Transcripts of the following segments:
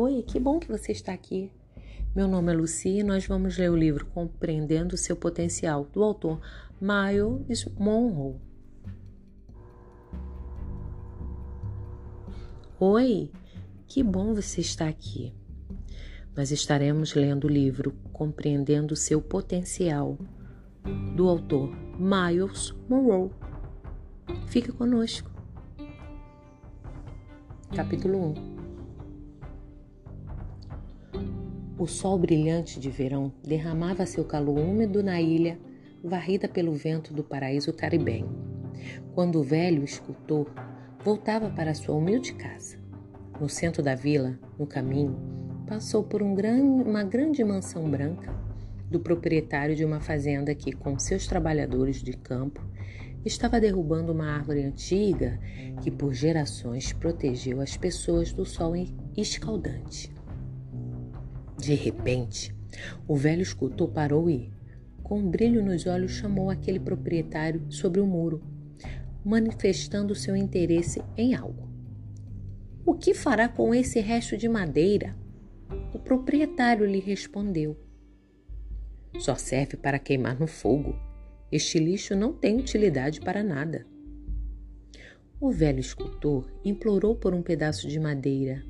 Oi, que bom que você está aqui. Meu nome é Lucy e nós vamos ler o livro Compreendendo o Seu Potencial, do autor Miles Monroe. Oi, que bom você estar aqui. Nós estaremos lendo o livro Compreendendo o Seu Potencial, do autor Miles Monroe. Fique conosco. Capítulo 1 O sol brilhante de verão derramava seu calor úmido na ilha, varrida pelo vento do paraíso caribenho, quando o velho escultor voltava para sua humilde casa. No centro da vila, no caminho, passou por um gran... uma grande mansão branca do proprietário de uma fazenda que, com seus trabalhadores de campo, estava derrubando uma árvore antiga que por gerações protegeu as pessoas do sol escaldante. De repente, o velho escultor parou e, com um brilho nos olhos, chamou aquele proprietário sobre o muro, manifestando seu interesse em algo. O que fará com esse resto de madeira? O proprietário lhe respondeu: Só serve para queimar no fogo. Este lixo não tem utilidade para nada. O velho escultor implorou por um pedaço de madeira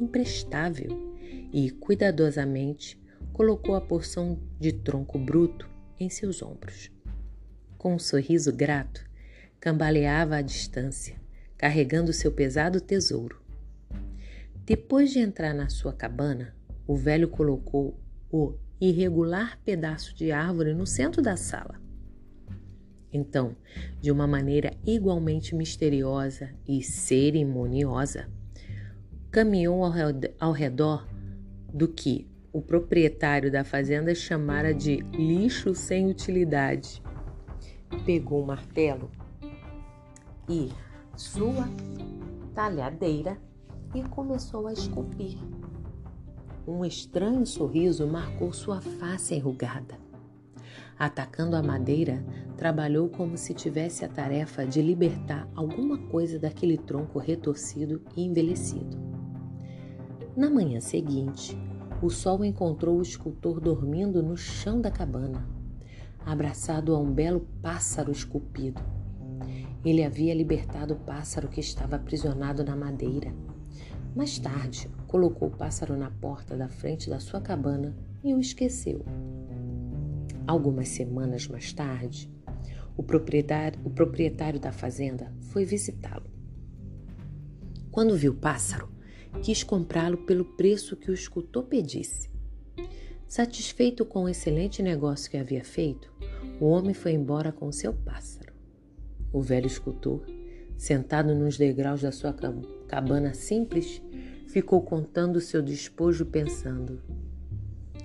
imprestável e, cuidadosamente, colocou a porção de tronco bruto em seus ombros. Com um sorriso grato, cambaleava à distância, carregando seu pesado tesouro. Depois de entrar na sua cabana, o velho colocou o irregular pedaço de árvore no centro da sala. Então, de uma maneira igualmente misteriosa e cerimoniosa, caminhou ao redor do que o proprietário da fazenda chamara de lixo sem utilidade. Pegou o martelo e sua talhadeira e começou a esculpir. Um estranho sorriso marcou sua face enrugada. Atacando a madeira, trabalhou como se tivesse a tarefa de libertar alguma coisa daquele tronco retorcido e envelhecido. Na manhã seguinte, o sol encontrou o escultor dormindo no chão da cabana, abraçado a um belo pássaro esculpido. Ele havia libertado o pássaro que estava aprisionado na madeira. Mais tarde, colocou o pássaro na porta da frente da sua cabana e o esqueceu. Algumas semanas mais tarde, o proprietário, o proprietário da fazenda foi visitá-lo. Quando viu o pássaro, quis comprá-lo pelo preço que o escultor pedisse. Satisfeito com o excelente negócio que havia feito, o homem foi embora com seu pássaro. O velho escultor, sentado nos degraus da sua cabana simples, ficou contando seu despojo pensando: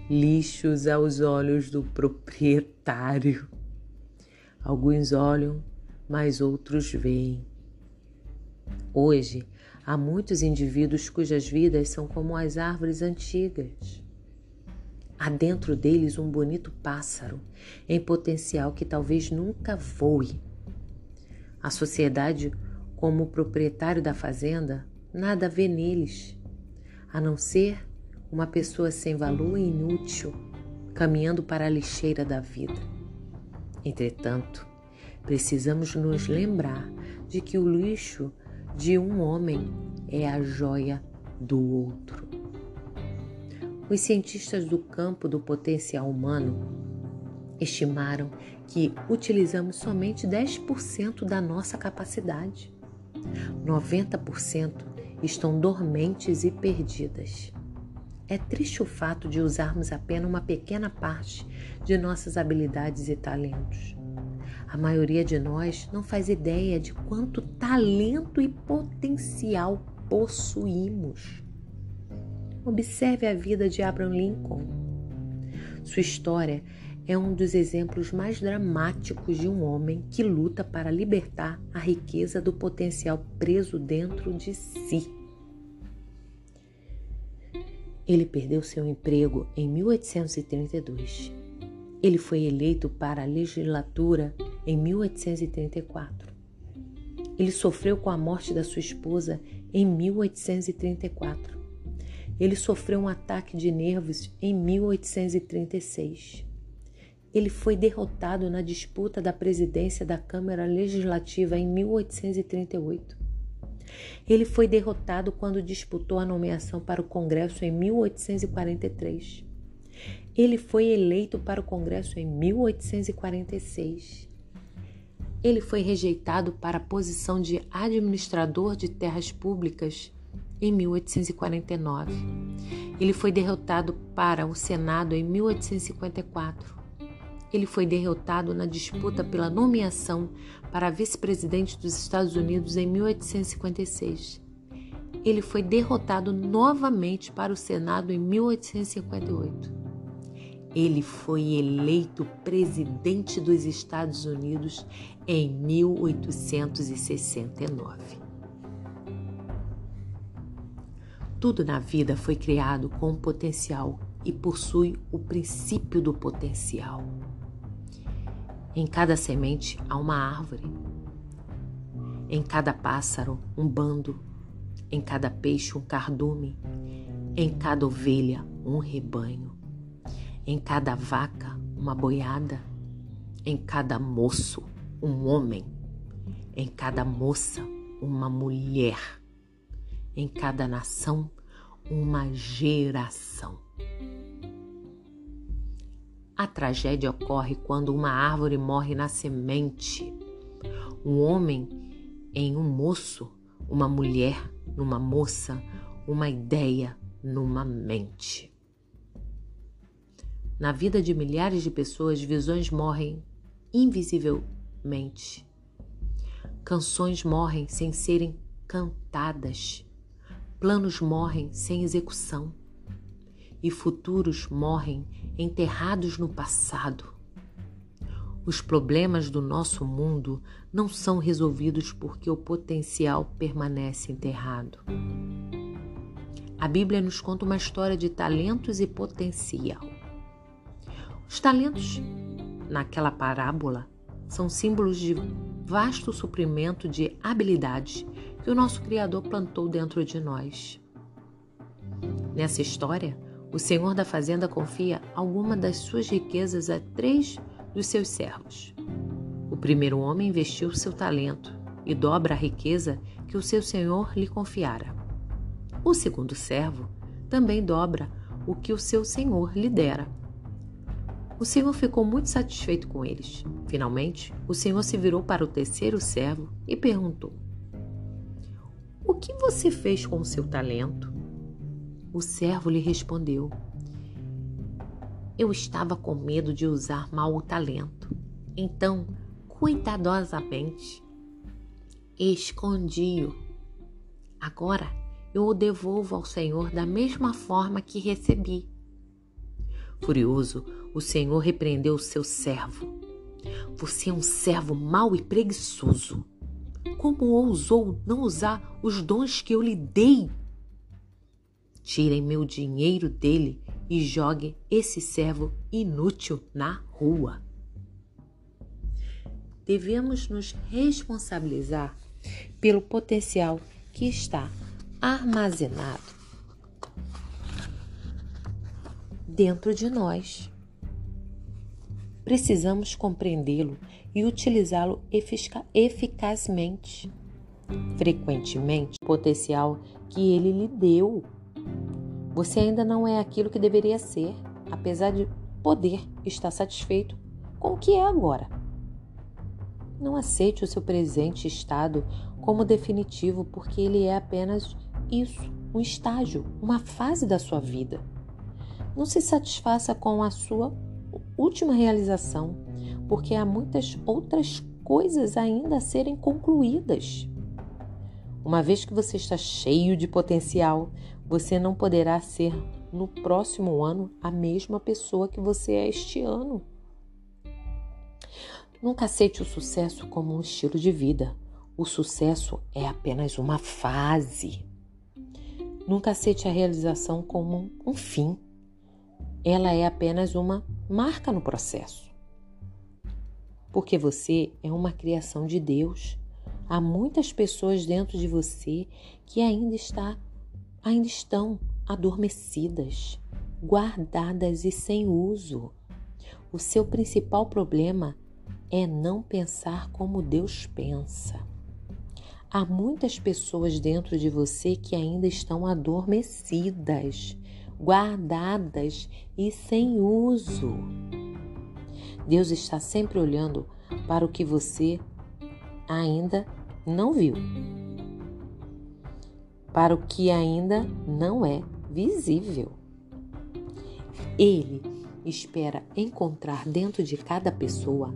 lixos aos olhos do proprietário. Alguns olham, mas outros veem. Hoje, Há muitos indivíduos cujas vidas são como as árvores antigas. Há dentro deles um bonito pássaro em potencial que talvez nunca voe. A sociedade, como proprietário da fazenda, nada vê neles, a não ser uma pessoa sem valor e inútil, caminhando para a lixeira da vida. Entretanto, precisamos nos lembrar de que o lixo de um homem é a joia do outro. Os cientistas do campo do potencial humano estimaram que utilizamos somente 10% da nossa capacidade. 90% estão dormentes e perdidas. É triste o fato de usarmos apenas uma pequena parte de nossas habilidades e talentos. A maioria de nós não faz ideia de quanto talento e potencial possuímos. Observe a vida de Abraham Lincoln. Sua história é um dos exemplos mais dramáticos de um homem que luta para libertar a riqueza do potencial preso dentro de si. Ele perdeu seu emprego em 1832. Ele foi eleito para a legislatura em 1834. Ele sofreu com a morte da sua esposa em 1834. Ele sofreu um ataque de nervos em 1836. Ele foi derrotado na disputa da presidência da Câmara Legislativa em 1838. Ele foi derrotado quando disputou a nomeação para o Congresso em 1843. Ele foi eleito para o Congresso em 1846. Ele foi rejeitado para a posição de administrador de terras públicas em 1849. Ele foi derrotado para o Senado em 1854. Ele foi derrotado na disputa pela nomeação para vice-presidente dos Estados Unidos em 1856. Ele foi derrotado novamente para o Senado em 1858. Ele foi eleito presidente dos Estados Unidos em 1869. Tudo na vida foi criado com potencial e possui o princípio do potencial. Em cada semente há uma árvore, em cada pássaro um bando, em cada peixe um cardume, em cada ovelha um rebanho, em cada vaca uma boiada, em cada moço um homem, em cada moça uma mulher, em cada nação uma geração. A tragédia ocorre quando uma árvore morre na semente, um homem em um moço, uma mulher numa moça, uma ideia numa mente. Na vida de milhares de pessoas, visões morrem invisivelmente. Canções morrem sem serem cantadas. Planos morrem sem execução e futuros morrem enterrados no passado. Os problemas do nosso mundo não são resolvidos porque o potencial permanece enterrado. A Bíblia nos conta uma história de talentos e potencial. Os talentos, naquela parábola, são símbolos de vasto suprimento de habilidades que o nosso Criador plantou dentro de nós. Nessa história, o senhor da fazenda confia alguma das suas riquezas a três dos seus servos. O primeiro homem investiu seu talento e dobra a riqueza que o seu senhor lhe confiara. O segundo servo também dobra o que o seu senhor lhe dera. O senhor ficou muito satisfeito com eles. Finalmente, o senhor se virou para o terceiro servo e perguntou: o que você fez com o seu talento? O servo lhe respondeu: Eu estava com medo de usar mal o talento. Então, cuidadosamente, escondi-o. Agora eu o devolvo ao Senhor da mesma forma que recebi. Furioso, o Senhor repreendeu o seu servo. Você é um servo mau e preguiçoso. Como ousou não usar os dons que eu lhe dei? Tirem meu dinheiro dele e joguem esse servo inútil na rua. Devemos nos responsabilizar pelo potencial que está armazenado dentro de nós. Precisamos compreendê-lo e utilizá-lo eficazmente. Frequentemente, o potencial que ele lhe deu. Você ainda não é aquilo que deveria ser, apesar de poder estar satisfeito com o que é agora. Não aceite o seu presente estado como definitivo, porque ele é apenas isso, um estágio, uma fase da sua vida. Não se satisfaça com a sua última realização, porque há muitas outras coisas ainda a serem concluídas. Uma vez que você está cheio de potencial, você não poderá ser no próximo ano a mesma pessoa que você é este ano. Nunca aceite o sucesso como um estilo de vida. O sucesso é apenas uma fase. Nunca aceite a realização como um fim. Ela é apenas uma marca no processo porque você é uma criação de Deus. Há muitas pessoas dentro de você que ainda está, ainda estão adormecidas, guardadas e sem uso. O seu principal problema é não pensar como Deus pensa. Há muitas pessoas dentro de você que ainda estão adormecidas, guardadas e sem uso. Deus está sempre olhando para o que você ainda não viu, para o que ainda não é visível. Ele espera encontrar dentro de cada pessoa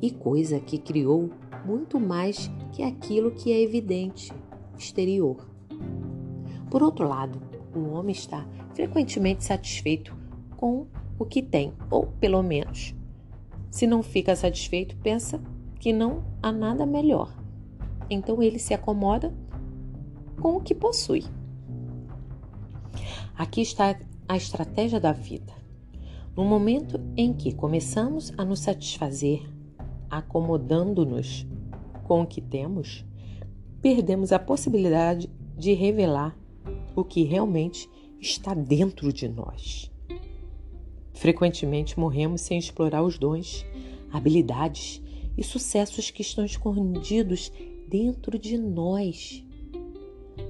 e coisa que criou muito mais que aquilo que é evidente, exterior. Por outro lado, o homem está frequentemente satisfeito com o que tem, ou pelo menos, se não fica satisfeito, pensa que não há nada melhor. Então ele se acomoda com o que possui. Aqui está a estratégia da vida. No momento em que começamos a nos satisfazer acomodando-nos com o que temos, perdemos a possibilidade de revelar o que realmente está dentro de nós. Frequentemente morremos sem explorar os dons, habilidades e sucessos que estão escondidos dentro de nós.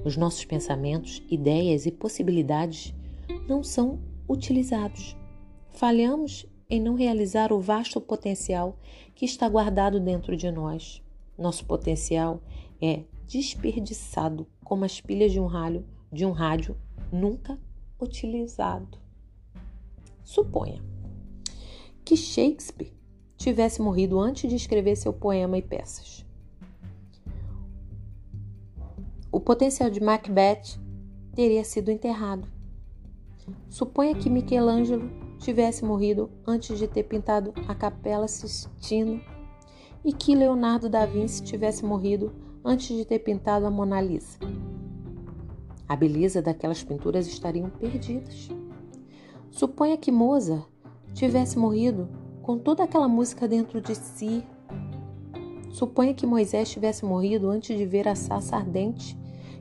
Os nossos pensamentos, ideias e possibilidades não são utilizados. Falhamos em não realizar o vasto potencial que está guardado dentro de nós. Nosso potencial é desperdiçado como as pilhas de um rádio, de um rádio nunca utilizado. Suponha que Shakespeare tivesse morrido antes de escrever seu poema e peças. O potencial de Macbeth teria sido enterrado. Suponha que Michelangelo tivesse morrido antes de ter pintado a Capela Sistina e que Leonardo da Vinci tivesse morrido antes de ter pintado a Mona Lisa. A beleza daquelas pinturas estariam perdidas. Suponha que Mozart tivesse morrido com toda aquela música dentro de si. Suponha que Moisés tivesse morrido antes de ver a sarça ardente,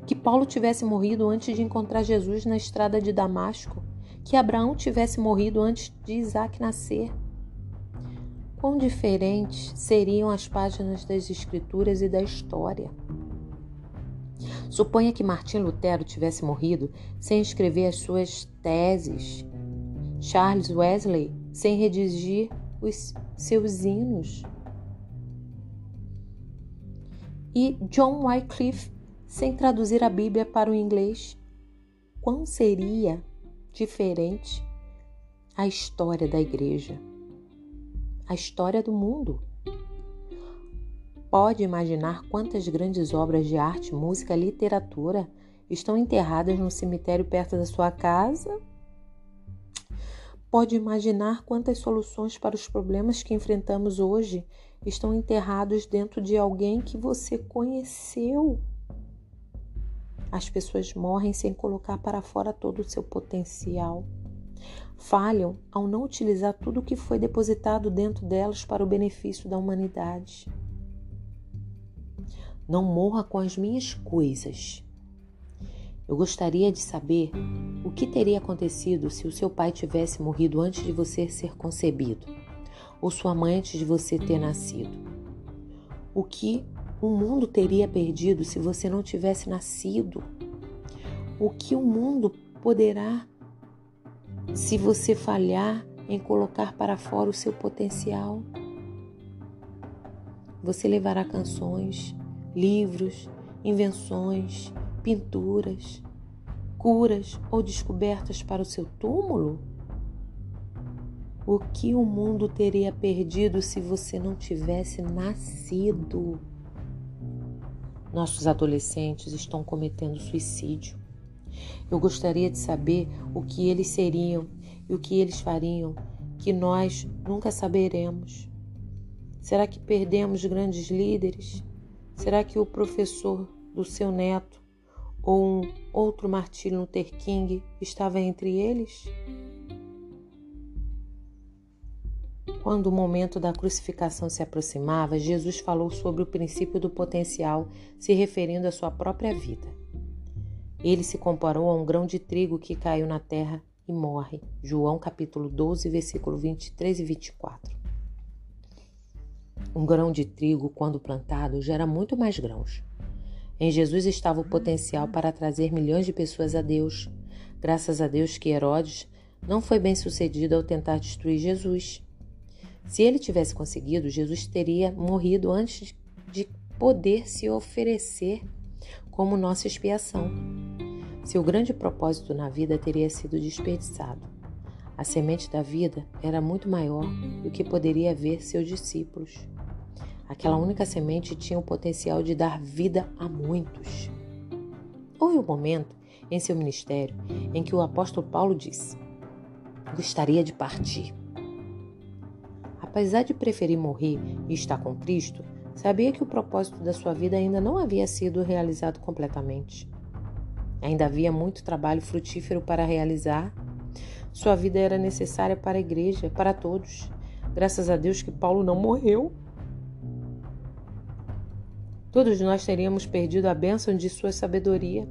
que Paulo tivesse morrido antes de encontrar Jesus na estrada de Damasco que Abraão tivesse morrido antes de Isaac nascer. Quão diferentes seriam as páginas das Escrituras e da história. Suponha que Martim Lutero tivesse morrido sem escrever as suas teses, Charles Wesley sem redigir os seus hinos, e John Wycliffe sem traduzir a Bíblia para o inglês. Quão seria diferente a história da igreja, a história do mundo. Pode imaginar quantas grandes obras de arte, música, literatura estão enterradas no cemitério perto da sua casa? Pode imaginar quantas soluções para os problemas que enfrentamos hoje estão enterrados dentro de alguém que você conheceu? As pessoas morrem sem colocar para fora todo o seu potencial. Falham ao não utilizar tudo o que foi depositado dentro delas para o benefício da humanidade. Não morra com as minhas coisas. Eu gostaria de saber o que teria acontecido se o seu pai tivesse morrido antes de você ser concebido, ou sua mãe antes de você ter nascido. O que o mundo teria perdido se você não tivesse nascido? O que o mundo poderá se você falhar em colocar para fora o seu potencial? Você levará canções, livros, invenções, pinturas, curas ou descobertas para o seu túmulo? O que o mundo teria perdido se você não tivesse nascido? Nossos adolescentes estão cometendo suicídio. Eu gostaria de saber o que eles seriam e o que eles fariam, que nós nunca saberemos. Será que perdemos grandes líderes? Será que o professor do seu neto ou um outro Martin Luther King estava entre eles? Quando o momento da crucificação se aproximava, Jesus falou sobre o princípio do potencial, se referindo à sua própria vida. Ele se comparou a um grão de trigo que caiu na terra e morre. João capítulo 12, versículo 23 e 24. Um grão de trigo, quando plantado, gera muito mais grãos. Em Jesus estava o potencial para trazer milhões de pessoas a Deus. Graças a Deus que Herodes não foi bem sucedido ao tentar destruir Jesus. Se ele tivesse conseguido, Jesus teria morrido antes de poder se oferecer como nossa expiação. Seu grande propósito na vida teria sido desperdiçado. A semente da vida era muito maior do que poderia ver seus discípulos. Aquela única semente tinha o potencial de dar vida a muitos. Houve um momento em seu ministério em que o apóstolo Paulo disse: Gostaria de partir. Apesar de preferir morrer e estar com Cristo, sabia que o propósito da sua vida ainda não havia sido realizado completamente. Ainda havia muito trabalho frutífero para realizar. Sua vida era necessária para a igreja, para todos. Graças a Deus que Paulo não morreu. Todos nós teríamos perdido a bênção de sua sabedoria.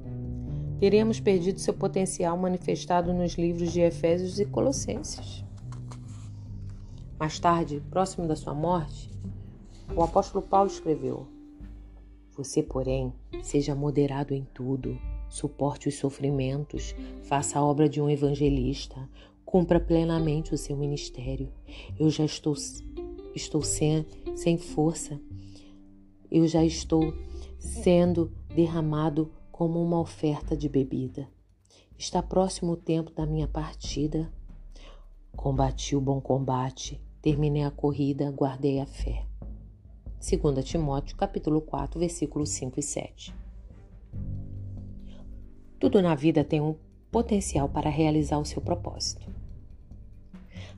Teríamos perdido seu potencial manifestado nos livros de Efésios e Colossenses. Mais tarde, próximo da sua morte, o apóstolo Paulo escreveu: Você, porém, seja moderado em tudo, suporte os sofrimentos, faça a obra de um evangelista, cumpra plenamente o seu ministério. Eu já estou, estou sem, sem força eu já estou sendo derramado como uma oferta de bebida. Está próximo o tempo da minha partida. Combati o bom combate, terminei a corrida, guardei a fé. 2 Timóteo, capítulo 4, versículos 5 e 7. Tudo na vida tem um potencial para realizar o seu propósito.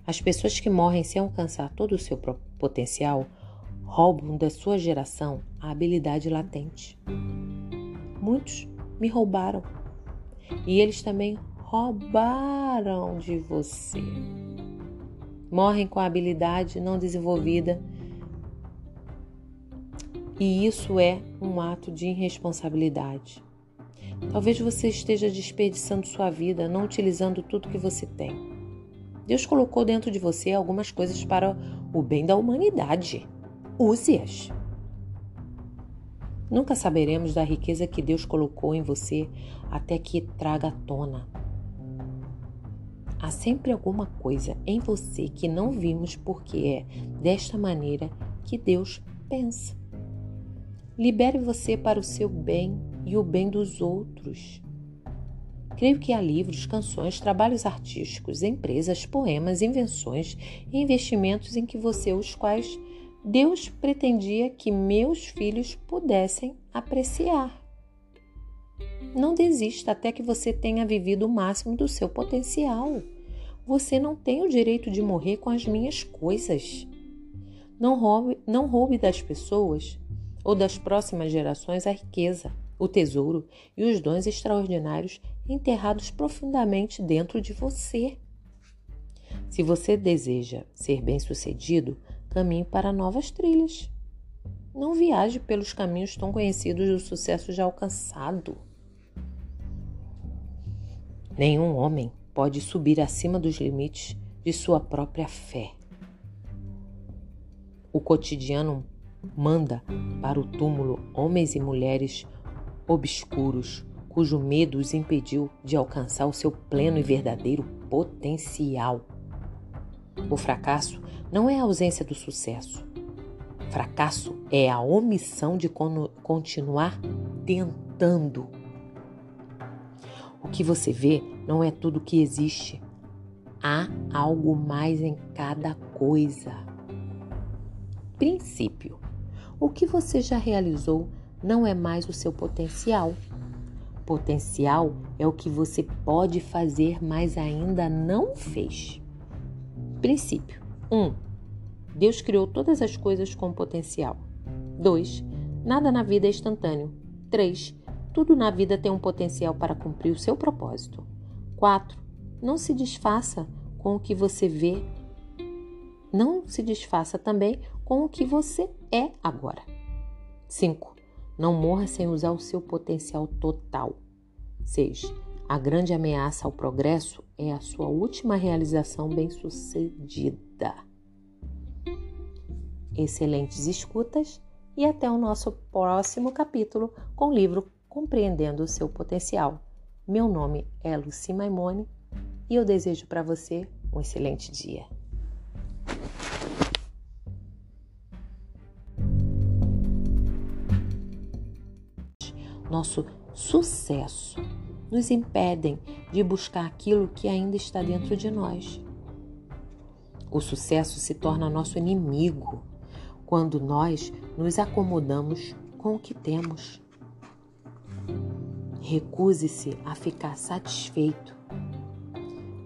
As pessoas que morrem sem alcançar todo o seu potencial roubam da sua geração a habilidade latente. Muitos me roubaram e eles também roubaram de você. Morrem com a habilidade não desenvolvida e isso é um ato de irresponsabilidade. Talvez você esteja desperdiçando sua vida, não utilizando tudo que você tem. Deus colocou dentro de você algumas coisas para o bem da humanidade. Use-as. Nunca saberemos da riqueza que Deus colocou em você até que traga à tona. Há sempre alguma coisa em você que não vimos porque é desta maneira que Deus pensa. Libere você para o seu bem e o bem dos outros. Creio que há livros, canções, trabalhos artísticos, empresas, poemas, invenções e investimentos em que você os quais Deus pretendia que meus filhos pudessem apreciar. Não desista até que você tenha vivido o máximo do seu potencial. Você não tem o direito de morrer com as minhas coisas. Não roube, não roube das pessoas ou das próximas gerações a riqueza, o tesouro e os dons extraordinários enterrados profundamente dentro de você. Se você deseja ser bem-sucedido, caminhe para novas trilhas. Não viaje pelos caminhos tão conhecidos do sucesso já alcançado. Nenhum homem pode subir acima dos limites de sua própria fé. O cotidiano manda para o túmulo homens e mulheres obscuros, cujo medo os impediu de alcançar o seu pleno e verdadeiro potencial. O fracasso não é a ausência do sucesso. Fracasso é a omissão de continuar tentando. O que você vê não é tudo que existe. Há algo mais em cada coisa. Princípio: o que você já realizou não é mais o seu potencial. Potencial é o que você pode fazer, mas ainda não fez. Princípio: 1. Um, Deus criou todas as coisas com potencial. 2. Nada na vida é instantâneo. 3. Tudo na vida tem um potencial para cumprir o seu propósito. 4. Não se desfaça com o que você vê. Não se desfaça também com o que você é agora. 5. Não morra sem usar o seu potencial total. 6. A grande ameaça ao progresso é a sua última realização bem-sucedida. Excelentes escutas e até o nosso próximo capítulo com o livro Compreendendo o Seu Potencial. Meu nome é Luci Maimone e eu desejo para você um excelente dia. Nosso sucesso nos impedem de buscar aquilo que ainda está dentro de nós. O sucesso se torna nosso inimigo quando nós nos acomodamos com o que temos. Recuse-se a ficar satisfeito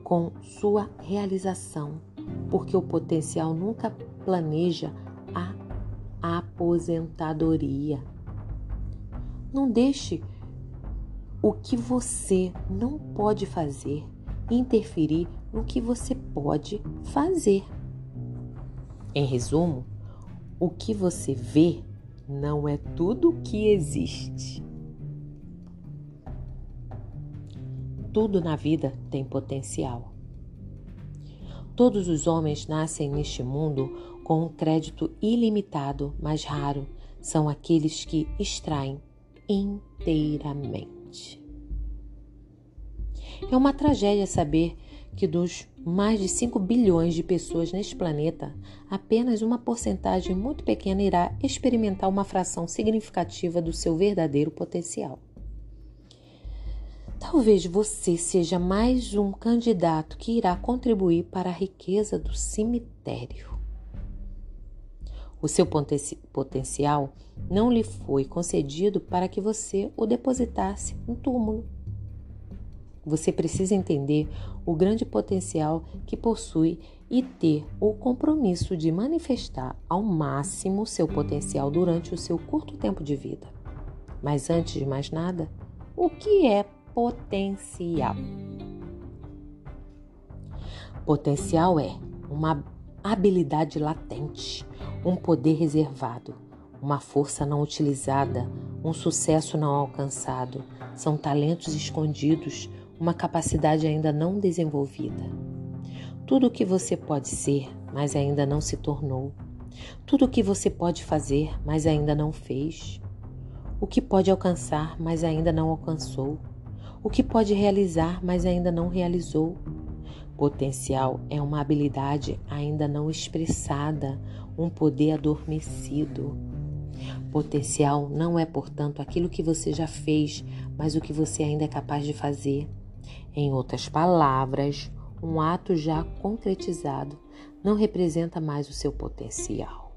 com sua realização, porque o potencial nunca planeja a aposentadoria. Não deixe o que você não pode fazer interferir no que você pode fazer. Em resumo, o que você vê não é tudo o que existe. Tudo na vida tem potencial. Todos os homens nascem neste mundo com um crédito ilimitado, mas raro são aqueles que extraem inteiramente. É uma tragédia saber que dos mais de 5 bilhões de pessoas neste planeta, apenas uma porcentagem muito pequena irá experimentar uma fração significativa do seu verdadeiro potencial. Talvez você seja mais um candidato que irá contribuir para a riqueza do cemitério. O seu potencial não lhe foi concedido para que você o depositasse no túmulo. Você precisa entender o grande potencial que possui e ter o compromisso de manifestar ao máximo seu potencial durante o seu curto tempo de vida. Mas antes de mais nada, o que é potencial? Potencial é uma habilidade latente, um poder reservado, uma força não utilizada, um sucesso não alcançado. São talentos escondidos, uma capacidade ainda não desenvolvida. Tudo o que você pode ser, mas ainda não se tornou. Tudo o que você pode fazer, mas ainda não fez. O que pode alcançar, mas ainda não alcançou. O que pode realizar, mas ainda não realizou. Potencial é uma habilidade ainda não expressada, um poder adormecido. Potencial não é, portanto, aquilo que você já fez, mas o que você ainda é capaz de fazer. Em outras palavras, um ato já concretizado não representa mais o seu potencial.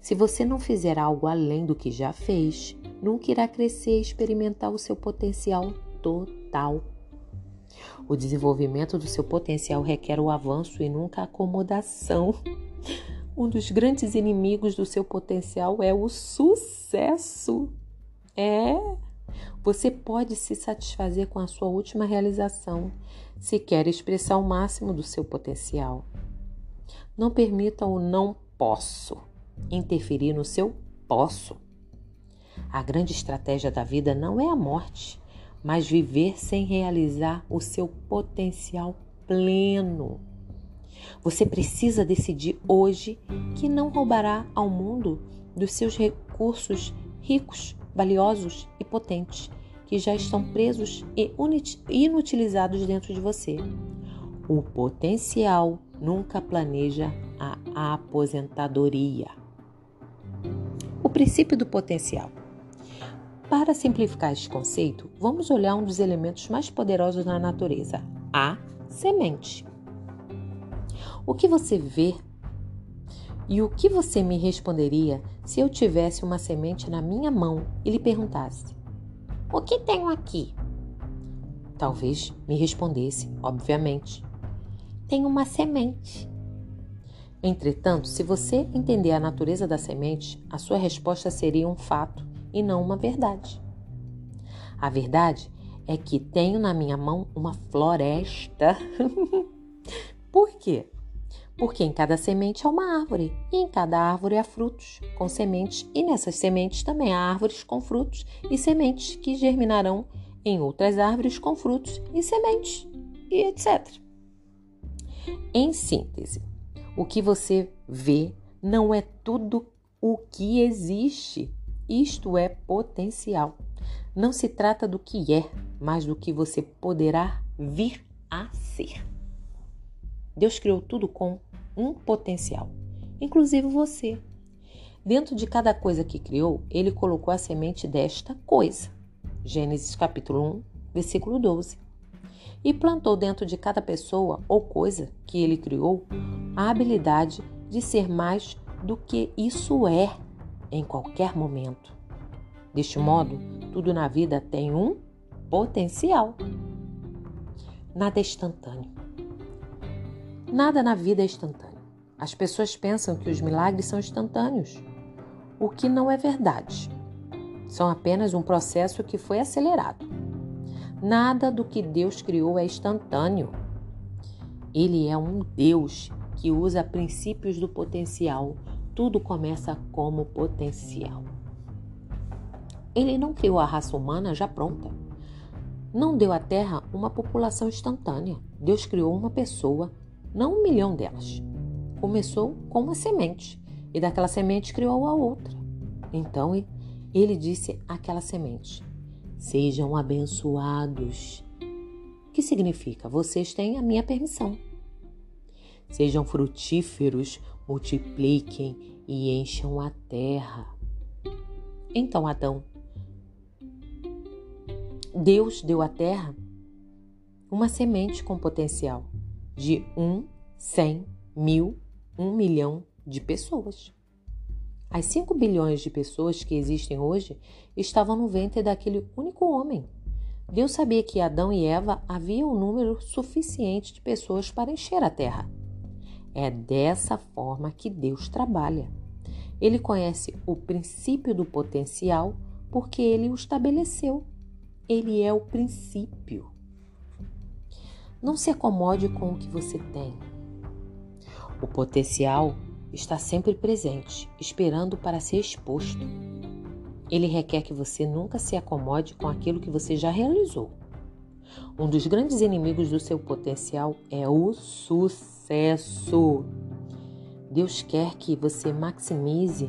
Se você não fizer algo além do que já fez, nunca irá crescer e experimentar o seu potencial total. O desenvolvimento do seu potencial requer o avanço e nunca a acomodação. Um dos grandes inimigos do seu potencial é o sucesso. É. Você pode se satisfazer com a sua última realização se quer expressar o máximo do seu potencial. Não permita o não posso interferir no seu posso. A grande estratégia da vida não é a morte, mas viver sem realizar o seu potencial pleno. Você precisa decidir hoje que não roubará ao mundo dos seus recursos ricos valiosos e potentes que já estão presos e inutilizados dentro de você. O potencial nunca planeja a aposentadoria. O princípio do potencial. Para simplificar este conceito, vamos olhar um dos elementos mais poderosos na natureza, a semente. O que você vê e o que você me responderia se eu tivesse uma semente na minha mão e lhe perguntasse: O que tenho aqui? Talvez me respondesse, obviamente: Tenho uma semente. Entretanto, se você entender a natureza da semente, a sua resposta seria um fato e não uma verdade. A verdade é que tenho na minha mão uma floresta. Por quê? Porque em cada semente há uma árvore, e em cada árvore há frutos com sementes, e nessas sementes também há árvores com frutos e sementes que germinarão em outras árvores com frutos e sementes, e etc. Em síntese, o que você vê não é tudo o que existe. Isto é potencial. Não se trata do que é, mas do que você poderá vir a ser. Deus criou tudo com um potencial, inclusive você. Dentro de cada coisa que criou, ele colocou a semente desta coisa. Gênesis capítulo 1, versículo 12. E plantou dentro de cada pessoa ou coisa que ele criou a habilidade de ser mais do que isso é em qualquer momento. Deste modo, tudo na vida tem um potencial. Nada é instantâneo. Nada na vida é instantâneo. As pessoas pensam que os milagres são instantâneos, o que não é verdade. São apenas um processo que foi acelerado. Nada do que Deus criou é instantâneo. Ele é um Deus que usa princípios do potencial tudo começa como potencial. Ele não criou a raça humana já pronta. Não deu à Terra uma população instantânea. Deus criou uma pessoa, não um milhão delas. Começou com uma semente e daquela semente criou a outra. Então ele disse àquela semente: Sejam abençoados. Que significa? Vocês têm a minha permissão. Sejam frutíferos, multipliquem e encham a terra. Então Adão, Deus deu à terra uma semente com potencial de um, cem, mil, um milhão de pessoas. As 5 bilhões de pessoas que existem hoje estavam no ventre daquele único homem. Deus sabia que Adão e Eva havia um número suficiente de pessoas para encher a terra. É dessa forma que Deus trabalha. Ele conhece o princípio do potencial porque ele o estabeleceu. Ele é o princípio. Não se acomode com o que você tem. O potencial está sempre presente, esperando para ser exposto. Ele requer que você nunca se acomode com aquilo que você já realizou. Um dos grandes inimigos do seu potencial é o sucesso. Deus quer que você maximize